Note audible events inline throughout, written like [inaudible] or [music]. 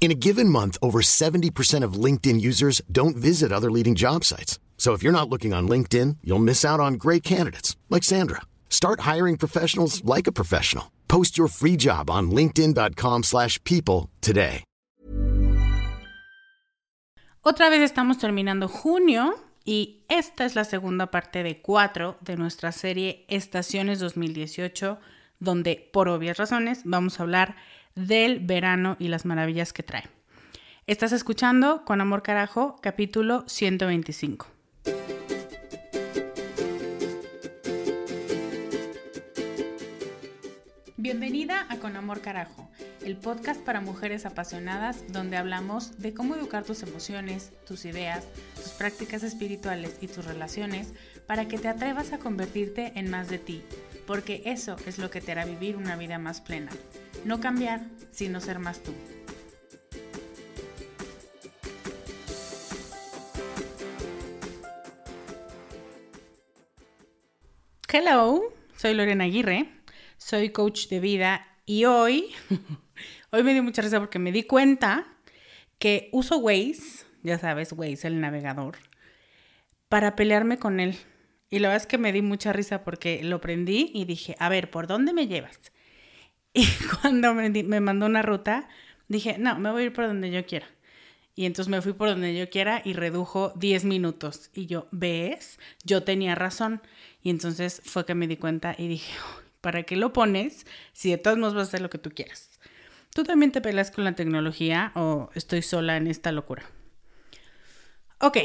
In a given month, over 70% of LinkedIn users don't visit other leading job sites. So if you're not looking on LinkedIn, you'll miss out on great candidates like Sandra. Start hiring professionals like a professional. Post your free job on linkedin.com/people today. Otra vez estamos terminando junio y esta es la segunda parte de cuatro de nuestra serie Estaciones 2018, donde por obvias razones vamos a hablar del verano y las maravillas que trae. Estás escuchando Con Amor Carajo, capítulo 125. Bienvenida a Con Amor Carajo, el podcast para mujeres apasionadas donde hablamos de cómo educar tus emociones, tus ideas, tus prácticas espirituales y tus relaciones para que te atrevas a convertirte en más de ti, porque eso es lo que te hará vivir una vida más plena. No cambiar, sino ser más tú. Hello, soy Lorena Aguirre, soy coach de vida y hoy, [laughs] hoy me dio mucha risa porque me di cuenta que uso Waze, ya sabes, Waze, el navegador, para pelearme con él. Y la verdad es que me di mucha risa porque lo prendí y dije, a ver, ¿por dónde me llevas? [laughs] Y cuando me, me mandó una ruta, dije, no, me voy a ir por donde yo quiera. Y entonces me fui por donde yo quiera y redujo 10 minutos. Y yo, ¿ves? Yo tenía razón. Y entonces fue que me di cuenta y dije, ¿para qué lo pones si de todos modos vas a hacer lo que tú quieras? ¿Tú también te peleas con la tecnología o estoy sola en esta locura? Ok,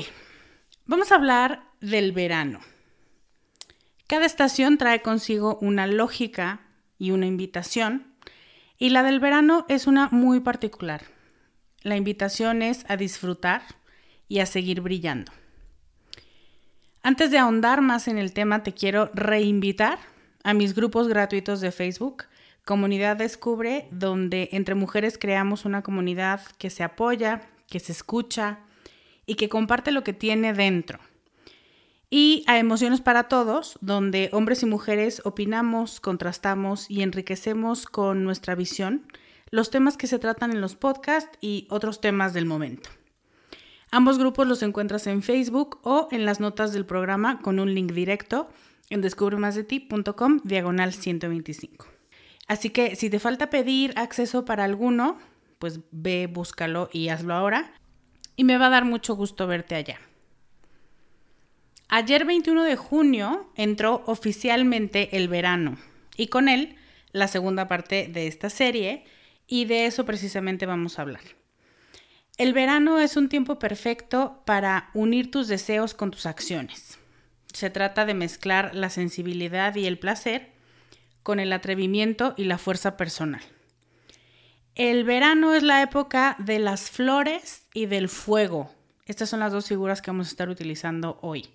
vamos a hablar del verano. Cada estación trae consigo una lógica y una invitación. Y la del verano es una muy particular. La invitación es a disfrutar y a seguir brillando. Antes de ahondar más en el tema, te quiero reinvitar a mis grupos gratuitos de Facebook, Comunidad Descubre, donde entre mujeres creamos una comunidad que se apoya, que se escucha y que comparte lo que tiene dentro y a Emociones para Todos, donde hombres y mujeres opinamos, contrastamos y enriquecemos con nuestra visión los temas que se tratan en los podcasts y otros temas del momento. Ambos grupos los encuentras en Facebook o en las notas del programa con un link directo en descubremasdeti.com diagonal 125. Así que si te falta pedir acceso para alguno, pues ve, búscalo y hazlo ahora. Y me va a dar mucho gusto verte allá. Ayer 21 de junio entró oficialmente el verano y con él la segunda parte de esta serie y de eso precisamente vamos a hablar. El verano es un tiempo perfecto para unir tus deseos con tus acciones. Se trata de mezclar la sensibilidad y el placer con el atrevimiento y la fuerza personal. El verano es la época de las flores y del fuego. Estas son las dos figuras que vamos a estar utilizando hoy.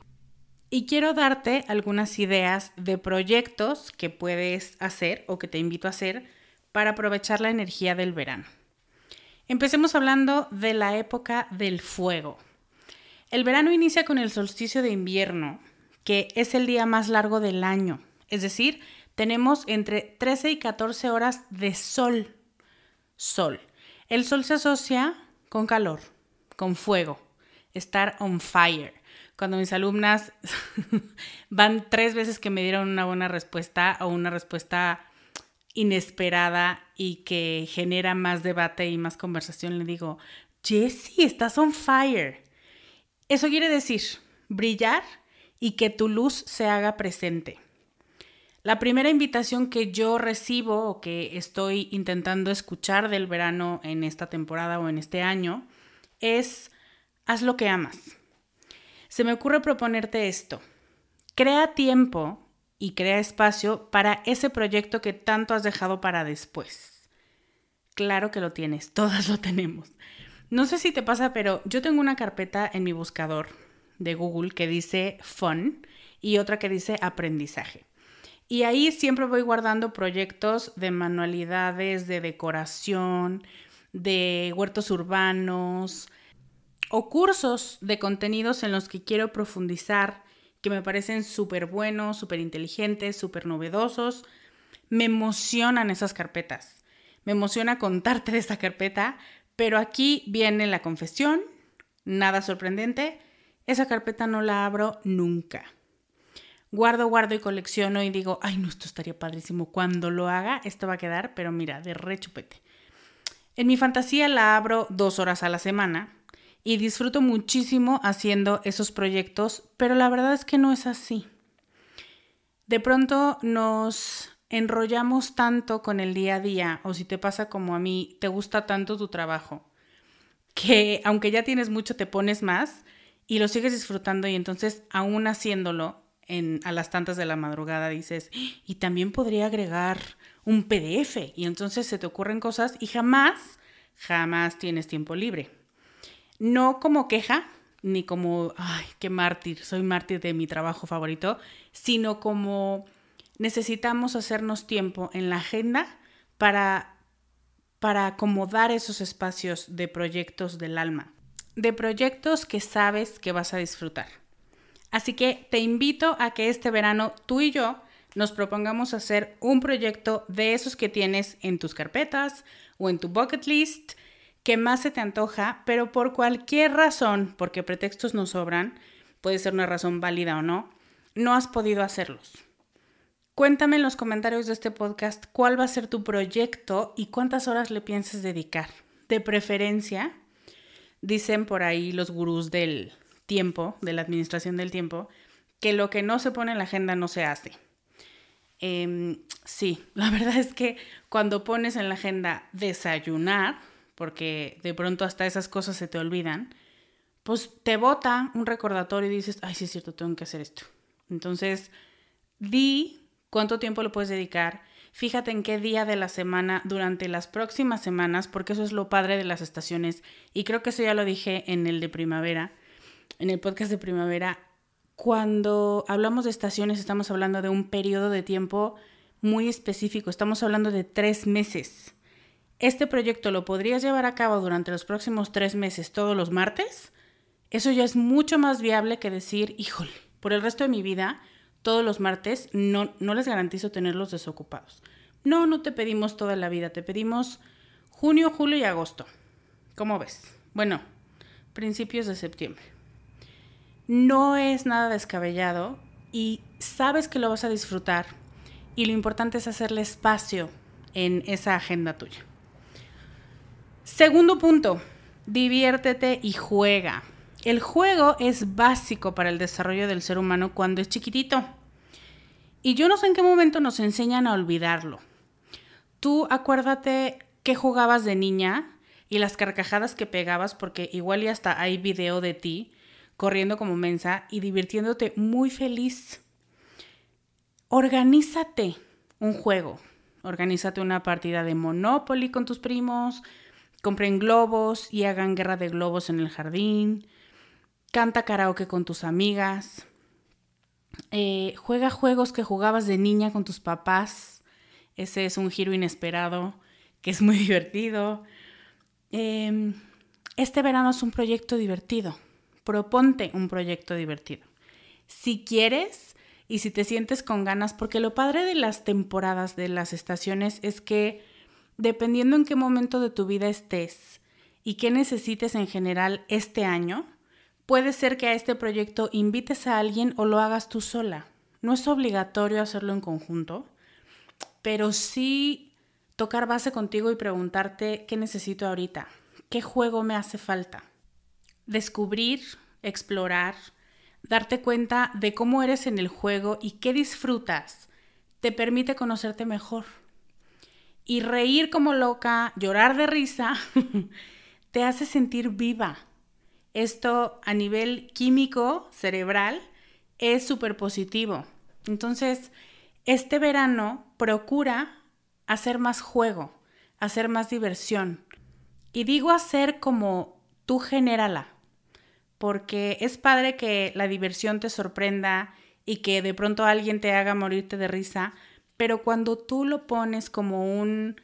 Y quiero darte algunas ideas de proyectos que puedes hacer o que te invito a hacer para aprovechar la energía del verano. Empecemos hablando de la época del fuego. El verano inicia con el solsticio de invierno, que es el día más largo del año. Es decir, tenemos entre 13 y 14 horas de sol. Sol. El sol se asocia con calor, con fuego, estar on fire. Cuando mis alumnas [laughs] van tres veces que me dieron una buena respuesta o una respuesta inesperada y que genera más debate y más conversación, le digo, Jessie, estás on fire. Eso quiere decir brillar y que tu luz se haga presente. La primera invitación que yo recibo o que estoy intentando escuchar del verano en esta temporada o en este año es haz lo que amas. Se me ocurre proponerte esto. Crea tiempo y crea espacio para ese proyecto que tanto has dejado para después. Claro que lo tienes, [laughs] todas lo tenemos. No sé si te pasa, pero yo tengo una carpeta en mi buscador de Google que dice fun y otra que dice aprendizaje. Y ahí siempre voy guardando proyectos de manualidades, de decoración, de huertos urbanos o cursos de contenidos en los que quiero profundizar que me parecen súper buenos, súper inteligentes, súper novedosos. Me emocionan esas carpetas. Me emociona contarte de esta carpeta, pero aquí viene la confesión, nada sorprendente, esa carpeta no la abro nunca. Guardo, guardo y colecciono y digo, ay, no, esto estaría padrísimo. Cuando lo haga, esto va a quedar, pero mira, de rechupete. En mi fantasía la abro dos horas a la semana y disfruto muchísimo haciendo esos proyectos, pero la verdad es que no es así. De pronto nos enrollamos tanto con el día a día, o si te pasa como a mí, te gusta tanto tu trabajo, que aunque ya tienes mucho, te pones más y lo sigues disfrutando y entonces aún haciéndolo en, a las tantas de la madrugada dices, y también podría agregar un PDF y entonces se te ocurren cosas y jamás, jamás tienes tiempo libre no como queja, ni como, ay, qué mártir, soy mártir de mi trabajo favorito, sino como necesitamos hacernos tiempo en la agenda para, para acomodar esos espacios de proyectos del alma, de proyectos que sabes que vas a disfrutar. Así que te invito a que este verano tú y yo nos propongamos hacer un proyecto de esos que tienes en tus carpetas o en tu bucket list que más se te antoja, pero por cualquier razón, porque pretextos no sobran, puede ser una razón válida o no, no has podido hacerlos. Cuéntame en los comentarios de este podcast cuál va a ser tu proyecto y cuántas horas le piensas dedicar. De preferencia, dicen por ahí los gurús del tiempo, de la administración del tiempo, que lo que no se pone en la agenda no se hace. Em, sí, [laughs] la verdad es que cuando pones en la agenda desayunar, porque de pronto hasta esas cosas se te olvidan, pues te bota un recordatorio y dices, ay, sí es cierto, tengo que hacer esto. Entonces, di cuánto tiempo le puedes dedicar, fíjate en qué día de la semana durante las próximas semanas, porque eso es lo padre de las estaciones, y creo que eso ya lo dije en el de primavera, en el podcast de primavera, cuando hablamos de estaciones estamos hablando de un periodo de tiempo muy específico, estamos hablando de tres meses este proyecto lo podrías llevar a cabo durante los próximos tres meses todos los martes, eso ya es mucho más viable que decir, híjole, por el resto de mi vida, todos los martes, no, no les garantizo tenerlos desocupados. No, no te pedimos toda la vida, te pedimos junio, julio y agosto. ¿Cómo ves? Bueno, principios de septiembre. No es nada descabellado y sabes que lo vas a disfrutar y lo importante es hacerle espacio en esa agenda tuya. Segundo punto, diviértete y juega. El juego es básico para el desarrollo del ser humano cuando es chiquitito. Y yo no sé en qué momento nos enseñan a olvidarlo. Tú acuérdate qué jugabas de niña, y las carcajadas que pegabas, porque igual y hasta hay video de ti corriendo como mensa y divirtiéndote muy feliz. Organízate un juego. Organízate una partida de Monopoly con tus primos. Compren globos y hagan guerra de globos en el jardín. Canta karaoke con tus amigas. Eh, juega juegos que jugabas de niña con tus papás. Ese es un giro inesperado que es muy [laughs] divertido. Em, este verano es un proyecto divertido. Proponte un proyecto divertido. Si quieres y si te sientes con ganas, porque lo padre de las temporadas, de las estaciones, es que dependiendo en qué momento de tu vida estés y qué necesites en general este año, puede ser que a este proyecto invites a alguien o lo hagas tú sola. No es obligatorio hacerlo en conjunto, pero sí tocar base contigo y preguntarte qué necesito ahorita, qué juego me hace falta. Descubrir, explorar, darte cuenta de cómo eres en el juego y qué disfrutas, te permite conocerte mejor. Y reír como loca, llorar de risa, [laughs] te hace sentir viva. Esto a nivel químico, cerebral, es súper positivo. Entonces, este verano procura hacer más juego, hacer más diversión. Y digo hacer como tú genérala, porque es padre que la diversión te sorprenda y que de pronto alguien te haga morirte de risa, pero cuando tú lo pones como un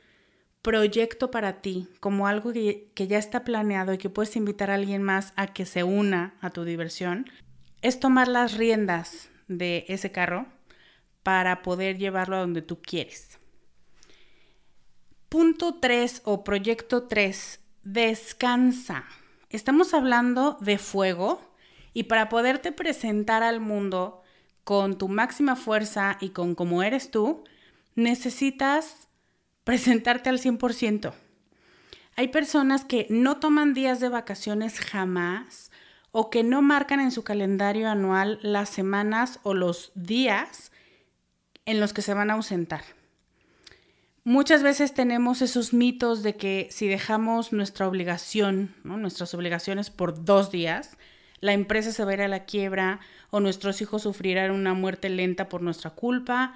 proyecto para ti, como algo que, ya está planeado y que puedes invitar a alguien más a que se una a tu diversión, es tomar las riendas de ese carro para poder llevarlo a donde tú quieres. Punto 3 o proyecto 3, descansa. Estamos hablando de fuego y para poderte presentar al mundo con tu máxima fuerza y con cómo eres tú, necesitas presentarte al 100%. Hay personas que no toman días de vacaciones jamás o que no marcan en su calendario anual las semanas o los días en los que se van a ausentar. Muchas veces tenemos esos mitos de que si dejamos nuestra obligación, nuestras obligaciones por dos días, la empresa se va a ir a la quiebra o nuestros hijos sufrirán una muerte lenta por nuestra culpa.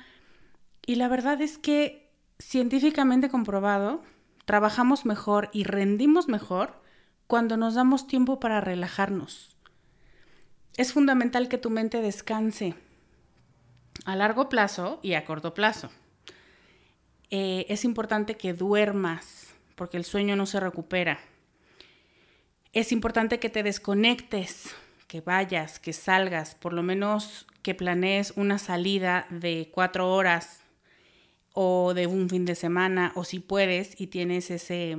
Y la verdad es que científicamente comprobado, trabajamos mejor y rendimos mejor cuando nos damos tiempo para relajarnos. Es fundamental que tu mente descanse a largo plazo y a corto plazo. Eh, es importante que duermas, porque el sueño no se recupera. Es importante que te desconectes, que vayas, que salgas, por lo menos que planees una salida de cuatro horas o de un fin de semana, o si puedes y tienes ese,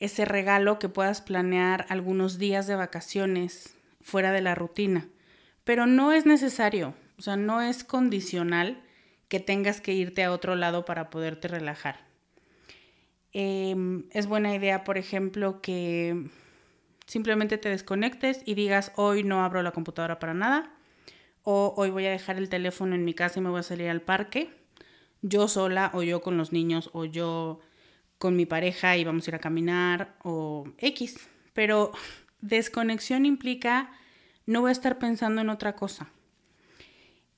ese regalo que puedas planear algunos días de vacaciones fuera de la rutina. Pero no es necesario, o sea, no es condicional que tengas que irte a otro lado para poderte relajar. Em, es buena idea, por ejemplo, que simplemente te desconectes y digas, hoy no abro la computadora para nada, o hoy voy a dejar el teléfono en mi casa y me voy a salir al parque, yo sola o yo con los niños o yo con mi pareja y vamos a ir a caminar o X. Pero [laughs] desconexión implica no voy a estar pensando en otra cosa.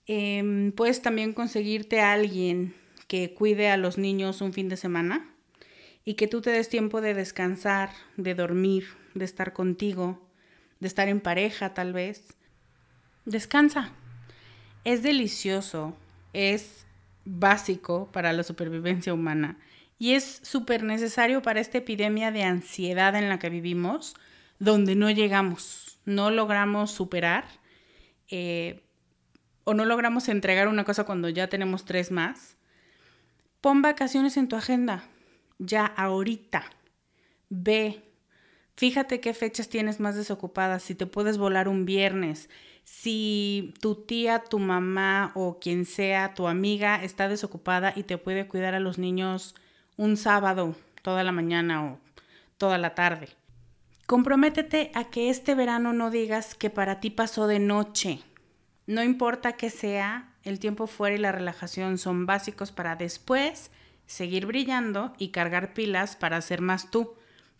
Em, puedes también conseguirte a alguien que cuide a los niños un fin de semana y que tú te des tiempo de descansar, de dormir, de estar contigo, de estar en pareja tal vez. Descansa. Es delicioso, es básico para la supervivencia humana y es súper necesario para esta epidemia de ansiedad en la que vivimos, donde no llegamos, no logramos superar. Eh, o no logramos entregar una cosa cuando ya tenemos tres más, pon vacaciones en tu agenda, ya ahorita. Ve, fíjate qué fechas tienes más desocupadas, si te puedes volar un viernes, si tu tía, tu mamá o quien sea, tu amiga está desocupada y te puede cuidar a los niños un sábado, toda la mañana o toda la tarde. Comprométete a que este verano no digas que para ti pasó de noche no importa que sea, el tiempo fuera y la relajación son básicos para después seguir brillando y cargar pilas para ser más tú,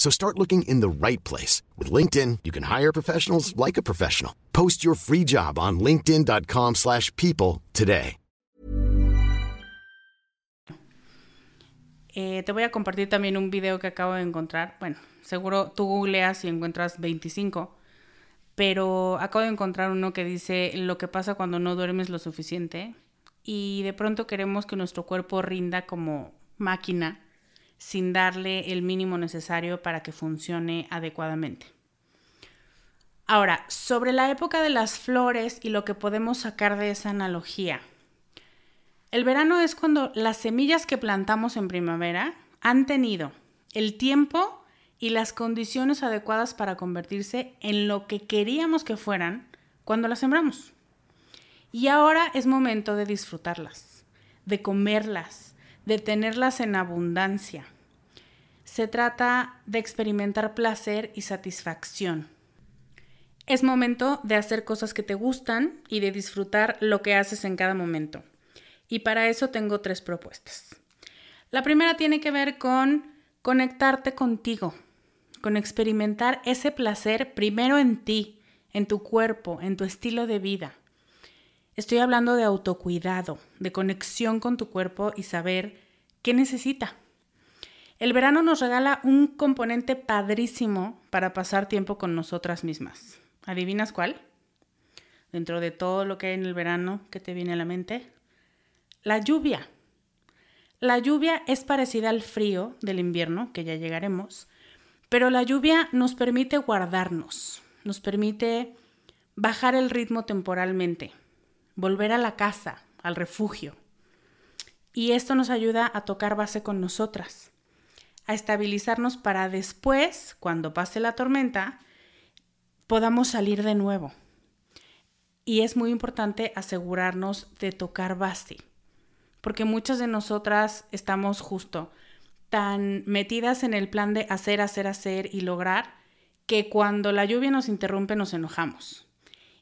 So start looking in the right place. With LinkedIn, you can hire professionals like a professional. Post your free job on linkedin.com slash people today. Eh, te voy a compartir también un video que acabo de encontrar. Bueno, seguro tú googleas y encuentras 25, pero acabo de encontrar uno que dice lo que pasa cuando no duermes lo suficiente y de pronto queremos que nuestro cuerpo rinda como máquina sin darle el mínimo necesario para que funcione adecuadamente. Ahora, sobre la época de las flores y lo que podemos sacar de esa analogía. El verano es cuando las semillas que plantamos en primavera han tenido el tiempo y las condiciones adecuadas para convertirse en lo que queríamos que fueran cuando las sembramos. Y ahora es momento de disfrutarlas, de comerlas, de tenerlas en abundancia. Se trata de experimentar placer y satisfacción. Es momento de hacer cosas que te gustan y de disfrutar lo que haces en cada momento. Y para eso tengo tres propuestas. La primera tiene que ver con conectarte contigo, con experimentar ese placer primero en ti, en tu cuerpo, en tu estilo de vida. Estoy hablando de autocuidado, de conexión con tu cuerpo y saber qué necesita. El verano nos regala un componente padrísimo para pasar tiempo con nosotras mismas. ¿Adivinas cuál? Dentro de todo lo que hay en el verano, ¿qué te viene a la mente? La lluvia. La lluvia es parecida al frío del invierno, que ya llegaremos, pero la lluvia nos permite guardarnos, nos permite bajar el ritmo temporalmente volver a la casa, al refugio. Y esto nos ayuda a tocar base con nosotras, a estabilizarnos para después, cuando pase la tormenta, podamos salir de nuevo. Y es muy importante asegurarnos de tocar base, porque muchas de nosotras estamos justo tan metidas en el plan de hacer, hacer, hacer y lograr, que cuando la lluvia nos interrumpe nos enojamos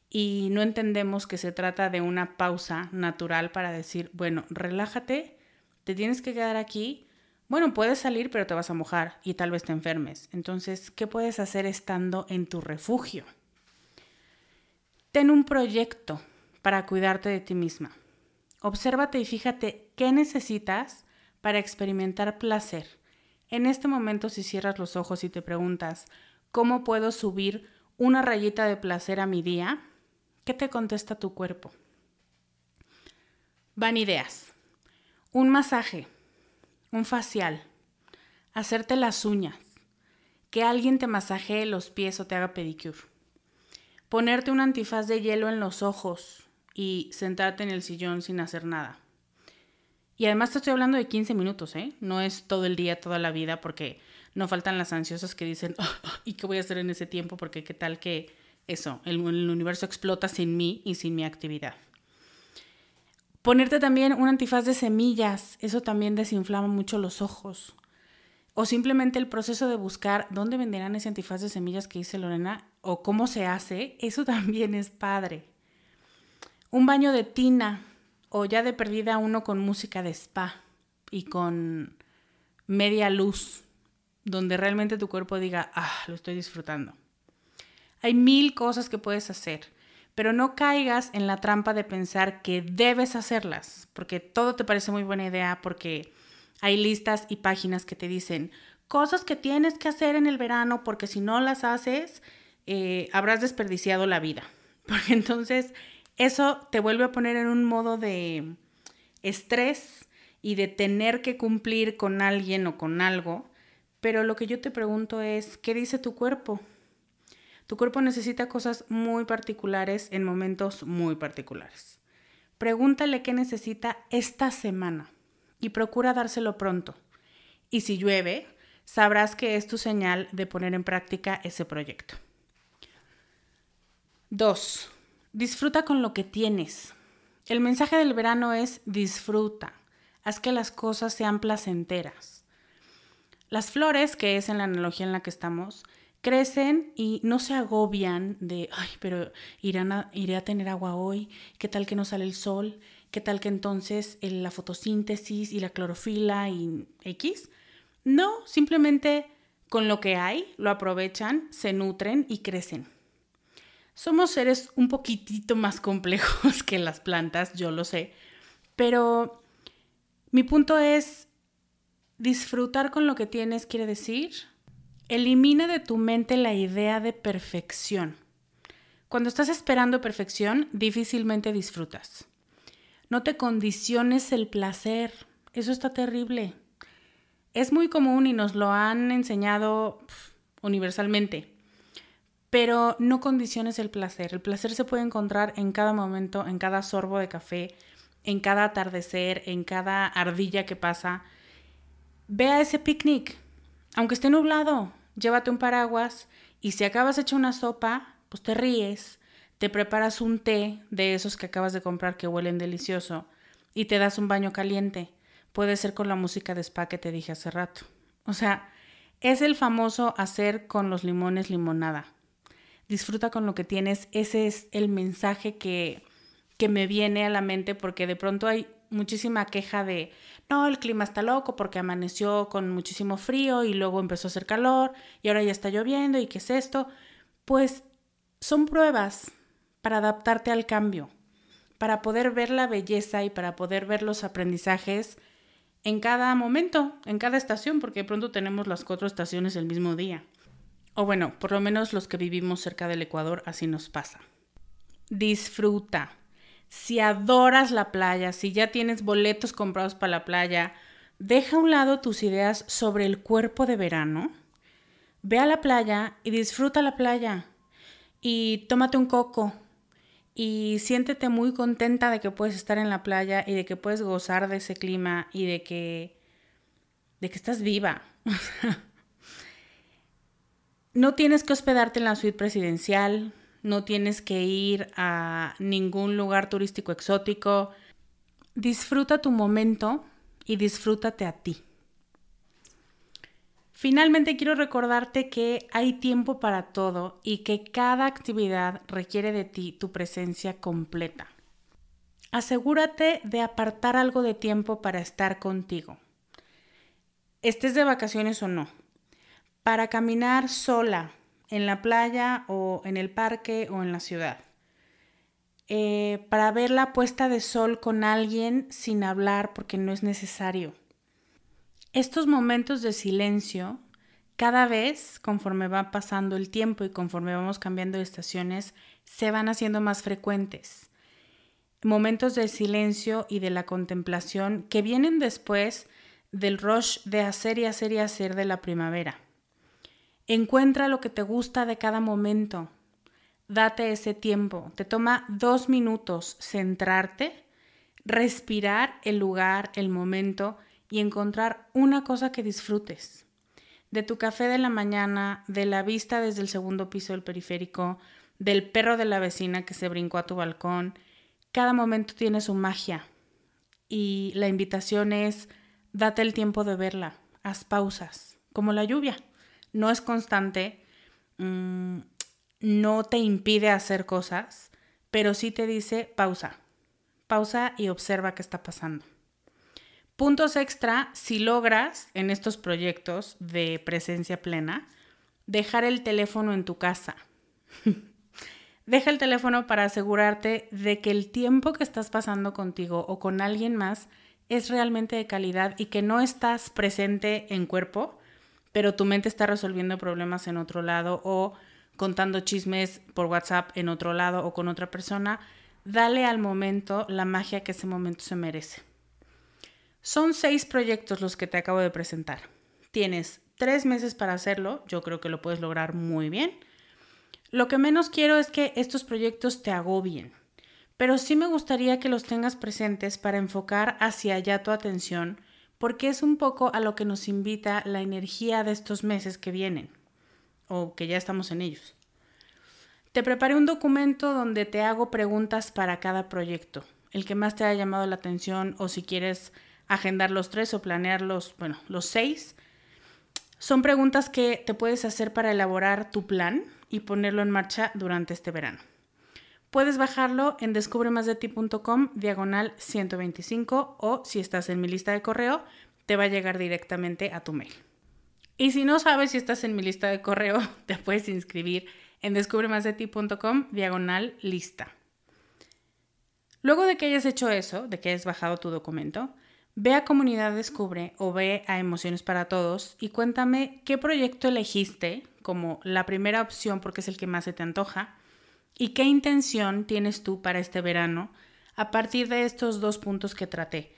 y no entendemos que se trata de una pausa natural para decir, bueno, relájate, te tienes que quedar aquí. Bueno, puedes salir, pero te vas a mojar y tal vez te enfermes. Entonces, ¿qué puedes hacer estando en tu refugio? Ten un proyecto para cuidarte de ti misma. Obsérvate y fíjate qué necesitas para experimentar placer. En este momento, si cierras los ojos y te preguntas, ¿cómo puedo subir una rayita de placer a mi día? ¿Qué te contesta tu cuerpo? Van ideas. Un masaje, un facial, hacerte las uñas, que alguien te masajee los pies o te haga pedicure, ponerte un antifaz de hielo en los ojos y sentarte en el sillón sin hacer nada. Y además te estoy hablando de 15 minutos, ¿eh? No es todo el día, toda la vida, porque no faltan las ansiosas que dicen, [laughs] ¿y qué voy a hacer en ese tiempo? Porque qué tal que eso, el, universo explota sin mí y sin mi actividad. Ponerte también un antifaz de semillas, eso también desinflama mucho los ojos. O simplemente el proceso de buscar dónde venderán ese antifaz de semillas que dice Lorena o cómo se hace, eso [laughs] también es padre. Un baño de tina o ya de perdida uno con música de spa y con media luz, donde realmente tu cuerpo diga, ah, lo estoy disfrutando. Hay mil cosas que puedes hacer, pero no caigas en la trampa de pensar que debes hacerlas, porque todo te parece muy buena idea, porque hay listas y páginas que te dicen cosas que tienes que hacer en el verano, porque si no las haces, eh, habrás desperdiciado la vida. [laughs] Porque entonces eso te vuelve a poner en un modo de estrés y de tener que cumplir con alguien o con algo. Pero lo que yo te pregunto es, ¿qué dice tu cuerpo? Tu cuerpo necesita cosas muy particulares en momentos muy particulares. Pregúntale qué necesita esta semana y procura dárselo pronto. Y si llueve, sabrás que es tu señal de poner en práctica ese proyecto. 2. Disfruta con lo que tienes. El mensaje del verano es disfruta, haz que las cosas sean placenteras. Las flores, que es en la analogía en la que estamos, crecen y no se agobian de, ay, pero irán a, iré a tener agua hoy, ¿qué tal que no sale el sol? ¿Qué tal que entonces la fotosíntesis y la clorofila y X? No, simplemente con lo que hay lo aprovechan, se nutren y crecen. Somos seres un poquitito más complejos [laughs] que las plantas, yo lo sé, pero mi punto es, disfrutar con lo que tienes quiere decir, elimina de tu mente la idea de perfección. Cuando estás esperando perfección, difícilmente disfrutas. No te condiciones el placer, eso está terrible. Es muy común y nos lo han enseñado universalmente pero no condiciones el placer. El placer se puede encontrar en cada momento, en cada sorbo de café, en cada atardecer, en cada ardilla que pasa. Ve a ese picnic, aunque esté nublado, llévate un paraguas y si acabas hecho una sopa, pues te ríes, te preparas un té de esos que acabas de comprar que huelen delicioso y te das un baño caliente. Puede ser con la música de spa que te dije hace rato. O sea, es el famoso hacer con los limones limonada disfruta con lo que tienes. Ese es el mensaje que, que me viene a la mente porque de pronto hay muchísima queja de, no, el clima está loco porque amaneció con muchísimo frío y luego empezó a hacer calor y ahora ya está lloviendo y qué es esto. Pues son pruebas para adaptarte al cambio, para poder ver la belleza y para poder ver los aprendizajes en cada momento, en cada estación, porque de pronto tenemos las cuatro estaciones el mismo día. O bueno, por lo menos los que vivimos cerca del Ecuador, así nos pasa. Disfruta. Si adoras la playa, si ya tienes boletos comprados para la playa, deja a un lado tus ideas sobre el cuerpo de verano. Ve a la playa y disfruta la playa. Y tómate un coco. Y siéntete muy contenta de que puedes estar en la playa y de que puedes gozar de ese clima y de que de que estás viva. [laughs] No tienes que hospedarte en la suite presidencial, no tienes que ir a ningún lugar turístico exótico. Disfruta tu momento y disfrútate a ti. Finalmente quiero recordarte que hay tiempo para todo y que cada actividad requiere de ti tu presencia completa. Asegúrate de apartar algo de tiempo para estar contigo. Estés de vacaciones o no para caminar sola en la playa o en el parque o en la ciudad. Eh, para ver la puesta de sol con alguien sin hablar porque no es necesario. Estos momentos de silencio, cada vez conforme va pasando el tiempo y conforme vamos cambiando de estaciones, se van haciendo más frecuentes. Momentos de silencio y de la contemplación que vienen después del rush de hacer y hacer y hacer de la primavera. Encuentra lo que te gusta de cada momento. Date ese tiempo. Te toma dos minutos centrarte, respirar el lugar, el momento y encontrar una cosa que disfrutes. De tu café de la mañana, de la vista desde el segundo piso del periférico, del perro de la vecina que se brincó a tu balcón. Cada momento tiene su magia. Y la invitación es, date el tiempo de verla. Haz pausas, como la lluvia no es constante, mm, no te impide hacer cosas, pero sí te dice pausa, pausa y observa qué está pasando. Puntos extra, si logras en estos proyectos de presencia plena, dejar el teléfono en tu casa. [laughs] Deja el teléfono para asegurarte de que el tiempo que estás pasando contigo o con alguien más es realmente de calidad y que no estás presente en cuerpo, pero tu mente está resolviendo problemas en otro lado o contando chismes por WhatsApp en otro lado o con otra persona, dale al momento la magia que ese momento se merece. Son seis proyectos los que te acabo de presentar. Tienes tres meses para hacerlo, yo creo que lo puedes lograr muy bien. Lo que menos quiero es que estos proyectos te agobien, pero sí me gustaría que los tengas presentes para enfocar hacia allá tu atención porque es un poco a lo que nos invita la energía de estos meses que vienen o que ya estamos en ellos. Te preparé un documento donde te hago preguntas para cada proyecto, el que más te haya llamado la atención o si quieres agendar los tres o planear los, bueno, los seis. Son preguntas que te puedes hacer para elaborar tu plan y ponerlo en marcha durante este verano. Puedes bajarlo en descubremasdeti.com diagonal 125 o si estás en mi lista de correo, te va a llegar directamente a tu mail. Y si no sabes si estás en mi lista de correo, [laughs] te puedes inscribir en descubremasdeti.com diagonal lista. Luego de que hayas hecho eso, de que hayas bajado tu documento, ve a Comunidad Descubre o ve a Emociones para Todos y cuéntame qué proyecto elegiste como la primera opción porque es el que más se te antoja y qué intención tienes tú para este verano a partir de estos dos puntos que traté,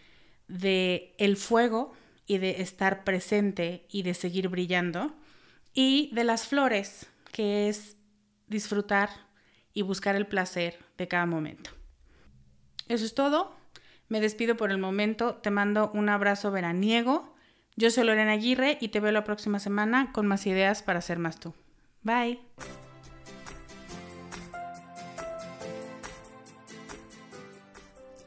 de el fuego y de estar presente y de seguir brillando y de las flores, que es disfrutar y buscar el placer de cada momento. Eso es todo. Me despido por el momento. Te mando un abrazo veraniego. Yo soy Lorena Aguirre y te veo la próxima semana con más ideas para ser más tú. Bye.